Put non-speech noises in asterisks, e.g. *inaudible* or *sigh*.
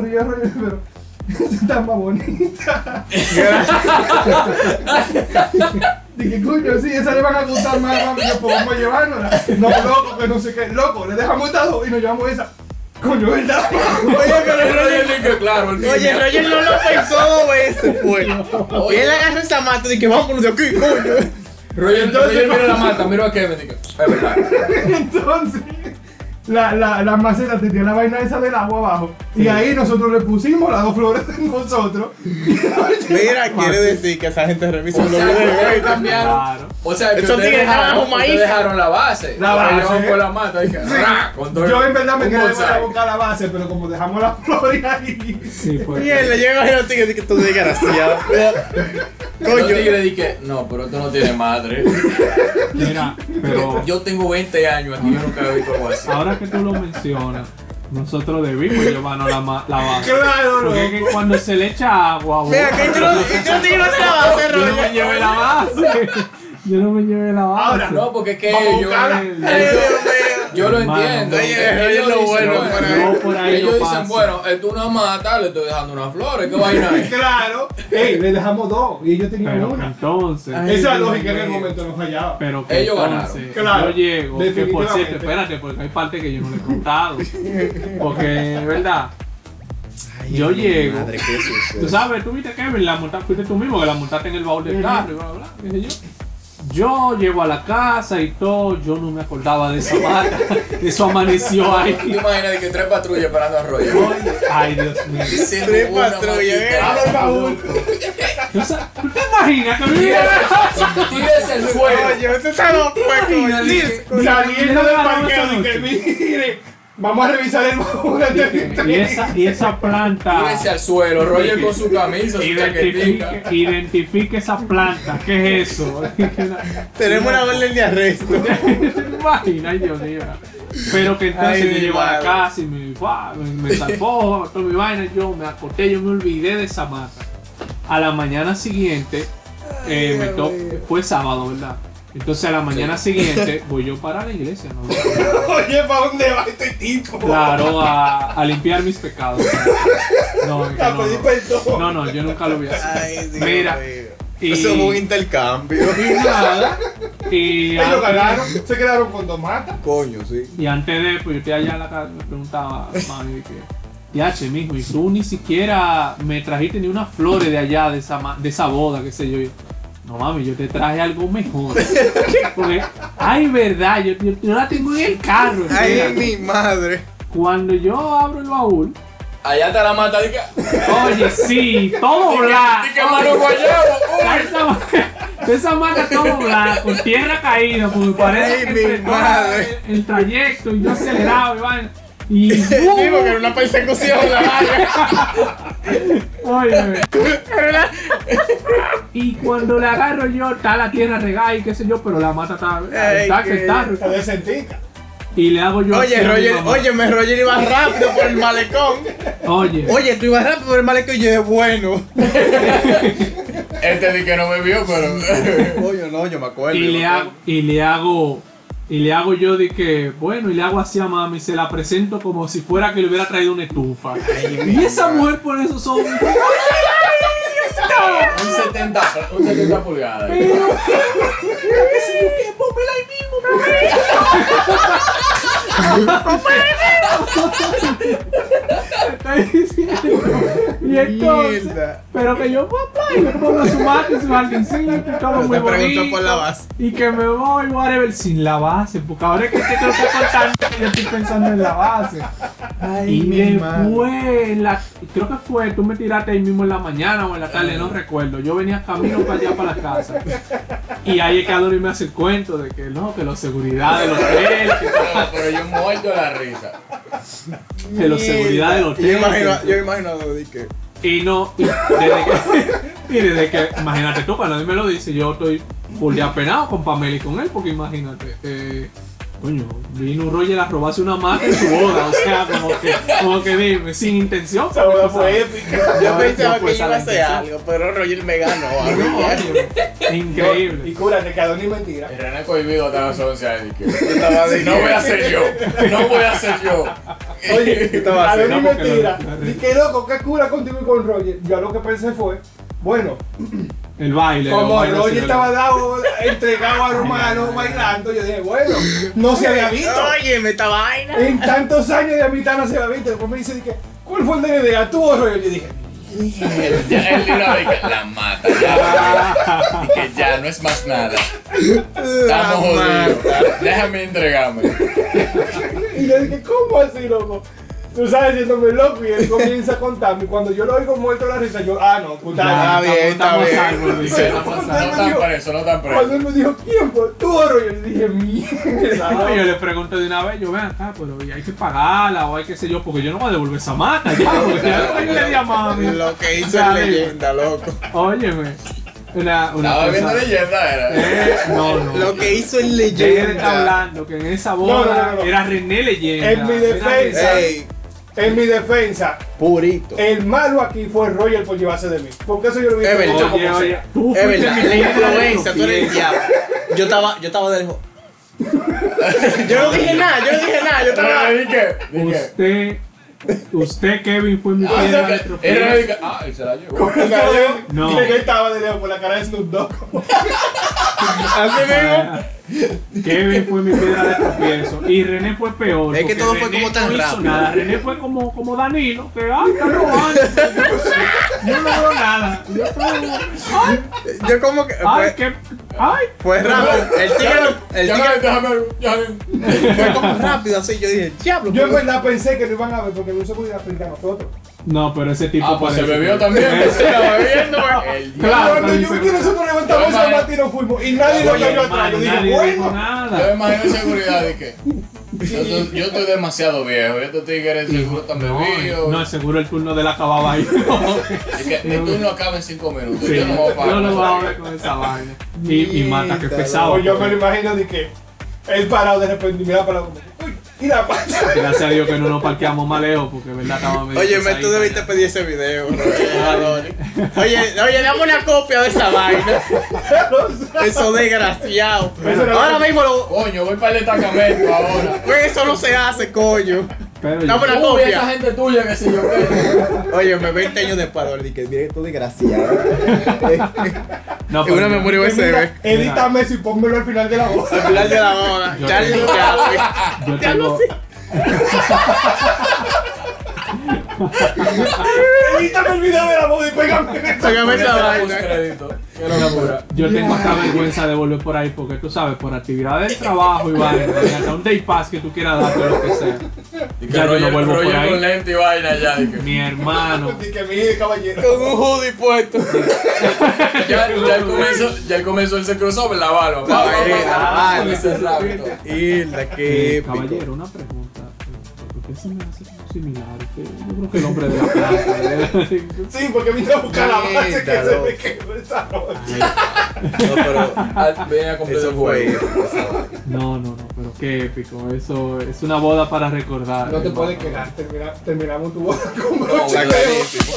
pero yo, *laughs* pero. Está más bonita. *laughs* Dije, coño, sí, esa le van a gustar más, mami. Vamos a llevárnosla. No, loco, que no sé qué. Loco, le dejamos estas dos y nos llevamos esa. Coño, ¿verdad? *laughs* Oye, pero Roger dice, claro, el Oye. Roger no lo pensó dos veces, pues. Y él agarró esa mata y dije, vámonos de aquí, coño. Roger, Entonces- mira la mata, mira a Kevin y dice, es verdad. Entonces, la, la, la maceta tenía la vaina esa del agua abajo. Y ahí nosotros le pusimos las dos flores de nosotros. Mira, *laughs* quiere decir que esa gente revisa O los sea, ustedes cambiaron. Claro. O sea, que Esos ustedes tigres dejaron, ustedes dejaron la base. La base. La mata y que, ra, con todo el- Yo en verdad me quedé para buscar la base, pero como dejamos las *laughs* flores ahí. Sí, pues. Mierda, yo imagino a ti que tú desgraciado. Los Coño. tigres dije, no, pero esto no tiene madre. Mira, pero Yo tengo 20 años aquí, yo nunca he visto algo así. ahora que tú lo mencionas, nosotros debimos llevarnos la, ma- la base. Claro, Porque es que cuando se le echa agua, Mira, boca, que yo no yo no te iba a esa base, yo no me llevé la base. Yo no me llevé la base. Ahora, No, porque es que Vamos yo lo Hermano, entiendo. oye, Ellos lo dicen, bueno por ahí. No, por ahí ellos no dicen, bueno, es una mata, le estoy dejando unas flores, ¿qué vaina es? *laughs* Claro. Ey, le dejamos dos. Y ellos tenían Pero una. entonces. Ay, Esa Dios lógica en el momento nos fallaba. Pero que Ellos entonces, Claro, yo llego, que por cierto, espérate, porque hay parte que yo no le he contado. *laughs* Porque, ¿verdad? Yo llego. Madre, qué sucio. Tú sabes, tú viste Kevin, la montaste, fuiste tú mismo que la montaste en el baúl del carro y bla, bla, bla, qué sé yo. Yo llego a la casa y todo, yo no me acordaba de esa mata, *laughs* eso amaneció ahí. ¿Tú te imaginas de que tres patrullas esperando a Roger? Ay, Dios mío. Tres patrullas, eh. Abre el baúl. *laughs* ¿Tú, te imaginas que me Tírese el suelo. Coño, este está loco. Saliendo del parqueo que mire, vamos a revisar el baúl Y esa, y esa planta. Tírese al suelo. Roger con su camisa, su Identifique, chaquetita. identifique esa planta, ¿qué es eso? *laughs* Tenemos una orden de arresto. Ay, Dios mío. Pero que entonces Ay, mi llego a la casa y me, me, me salvó *laughs* toda mi vaina, yo me acosté, yo me olvidé de esa mata. A la mañana siguiente, eh, me to- fue sábado, ¿verdad? Entonces a la mañana siguiente *laughs* voy yo para la iglesia, ¿no? Oye, ¿para dónde va este tipo? Claro, a, a limpiar mis pecados. No, es que A no, pedir no. perdón. No, no, yo nunca lo voy a hacer. Ay, Dios Mira, mío. y- Eso es un intercambio. Y nada. Y *laughs* ganaron, se quedaron con dos matas. Coño, sí. y antes de, pues yo estoy allá en la casa, me preguntaba, mami, que, Yache, mijo, y tú ni siquiera me trajiste ni unas flores de allá, de esa, ma- de esa boda, qué sé yo. No mami, yo te traje algo mejor. *laughs* Porque, ay, verdad, yo, yo, yo la tengo en el carro. Ay, mi madre. Cuando yo abro el baúl, Allá está la mata. Dije, oye, sí, todo blanco. Esa, esa, *laughs* esa mata todo blanco, con tierra caída, porque parece Ay, que mi madre. el, el trayecto y yo acelerado y vaina. Y Sí, porque era una persecución la vaina. *laughs* Óyeme. Y cuando le agarro yo, está la tierra regada y qué sé yo, pero la mata está, está, qué- está. Y le hago yo. Oye, Roger, mamá. óyeme, Roger iba rápido por el malecón. Oye, Oye, tú ibas rápido por el malecón y yo de bueno. *laughs* Este di que no me vio, pero. *laughs* Coño, no, yo me acuerdo. y le me hago, acuerdo. y le hago, y le hago yo de que, bueno, y le hago así a mami, se la presento como si fuera que le hubiera traído una estufa. y esa mujer por eso son. *laughs* un 70, un 70 pulgadas. *laughs* Está diciendo. Y entonces, Mierda. pero que yo, papá, y me pongo su mate, su jardincito y todo muy bonito. por la base. Y que me voy, whatever, sin la base, porque ahora es que te estoy contando, yo estoy pensando en la base. Ay, Y después, la, creo que fue, tú me tiraste ahí mismo en la mañana o en la tarde, no recuerdo. Yo venía camino para allá, para la casa. Y ahí es que Adori me hace el cuento de que no, que la seguridad del hotel, que, Pero, pero yo muerto de la risa. que la seguridad del Yo hotel. imagino, yo imagino a Dodi que. Y no, y desde que, *laughs* y desde que, imagínate tú, cuando él me lo dice, yo estoy full de apenado con Pamela y con él, porque imagínate, eh, coño, vino Roger a robarse una mata en su boda, o sea, como que, como que dime, sin intención. Esa boda porque, fue épica. Yo No, pensaba que iba a hacer intención. algo, pero Roger me ganó. No, oye, Y increíble. cura, te quedó ni mentira. Y René cohibido hasta las 11 ahí. que, Yo estaba No voy a ser yo. No voy a ser yo. Oye, *laughs* Estaba a ver, porque mentira. lo- Y que loco, qué cura contigo y con Roger. Yo lo que pensé fue, bueno, El baile. como bailes Roger estaba dado, entregado a Romano *laughs* bailando, yo dije, bueno, no se había visto. Oye, me esta vaina. En tantos años de amistad no se había visto. Después me dice, dije, ¿cuál fue el de la idea? ¿Tú o Roger? Yo dije, la mata, ya. Y que ya no es más nada. *laughs* Estamos jodidos. Déjame entregarme. Y yo dije, ¿cómo así, loco? Tú sabes, haciéndome loco y él comienza a contarme. Y cuando yo lo oigo muerto la risa, yo, ah, no, puta. Ya, bien, está bien. salvos, dice, No están presos, no están Cuando presos. él me dijo, ¿quién fue? ¿Tú o Roger? Yo dije, mierda. No, yo le pregunté de una vez, yo ven acá, pero ¿y hay que pagarla o hay que sé yo, porque yo no voy a devolver esa mata, ya, porque ya no le a mami. Lo que hizo es leyenda, loco. Óyeme, una, una Estaba viendo cosa. leyenda, era. Eh, no, no. *laughs* Lo que hizo es Ya él está leyenda. hablando que en esa boda no, no, no. era René Leyenda. En mi defensa. Ey, En mi defensa, purito. el malo aquí fue Roger por llevarse de mí. Porque eso yo lo vi Es verdad. mucho Oye, como oye, tú Es fuiste verdad, mi la influencia, tú eres el diablo. Yo estaba, yo estaba de lejos. *laughs* Yo no *laughs* dije nada, yo no dije nada, yo estaba. Pero dije, dije. Usted, usted, Kevin, fue mi Ah, piedra de era ah, él se la llevó. Como que No. yo- Yo estaba de lejos por la cara de Snoop Dogg. *laughs* Así mismo. Kevin fue mi piedra de tropiezo y René fue peor. Es que todo fue como tan rápido. Nada. René fue como, como Danilo, que ay, está robando. Yo no veo nada. Yo como que. ay, qué, ay. fue rápido. El tigre, el Ya tigre fue como rápido así. Yo dije, diablo. Yo en verdad pensé que lo iban a ver porque no se podía frente a nosotros. No, pero ese tipo Ah, pues se bebió también. Ese- Se *laughs* bebiendo, El Claro, Cuando yo vi que nosotros levantamos y nos fuimos y nadie lo cayó atrás. Yo dije, bueno. Yo me imagino en seguridad de que yo, estoy- yo estoy demasiado viejo, estos tigres seguro están No, bebidos. no, seguro el turno de la acababa ahí. Es que mi turno acaba en 5 minutos. Sí, yo no me voy a pagar. yo no voy a hablar con esa vaina. Y, y mata, que pesado. Yo me lo imagino de que él parado de repente y mira para la y la pata. Gracias a Dios que no nos parqueamos más lejos, porque verdad estaba medio Oye, me tú debiste pedir ese video, bro. Adore. Oye, oye, dame una copia de esa vaina. *laughs* Eso desgraciado. Eso Ahora mismo lo. Coño, voy para el destacamento ahora. Güey, eso no se hace, coño. Pero Dame una Uy, esa copia. gente tuya, que yo. Oye, me 20 años después, Adore, que mire tú desgraciado. *laughs* no, Es una memoria USB. edítame eso y pónmelo al final de la voz. Al final de la boda. Charlie. Yo tengo, sé. Edítame el video de la voz y pégame. Pégame esa vaina. yo tengo hasta vergüenza de volver por ahí, porque tú sabes, por actividades del trabajo y vaina, hasta un day pass que tú quieras darte o lo que sea. Y que Ya yo no Roger, vuelvo por ahí. con lente y vaina ya. de Mi hermano. Y que mire, caballero. Con un hoodie puesto. Ya, ya él comenzó, ya él comenzó, él se cruzó la barba. Ah. Hilda, qué Eh, épico. caballero, una pregunta. ¿Por qué se me hace como similar? Que Yo creo que el hombre de la planta. ¿eh? *laughs* Sí, porque vine a buscar la base que se me quedó esa noche. No, pero Ah, Venía a eso el fue juego. No, no, no, pero qué épico. Eso es una boda para recordar. No te hermano. puedes quedar, termina- terminamos tu boda con No, broche está de oro. carísimo.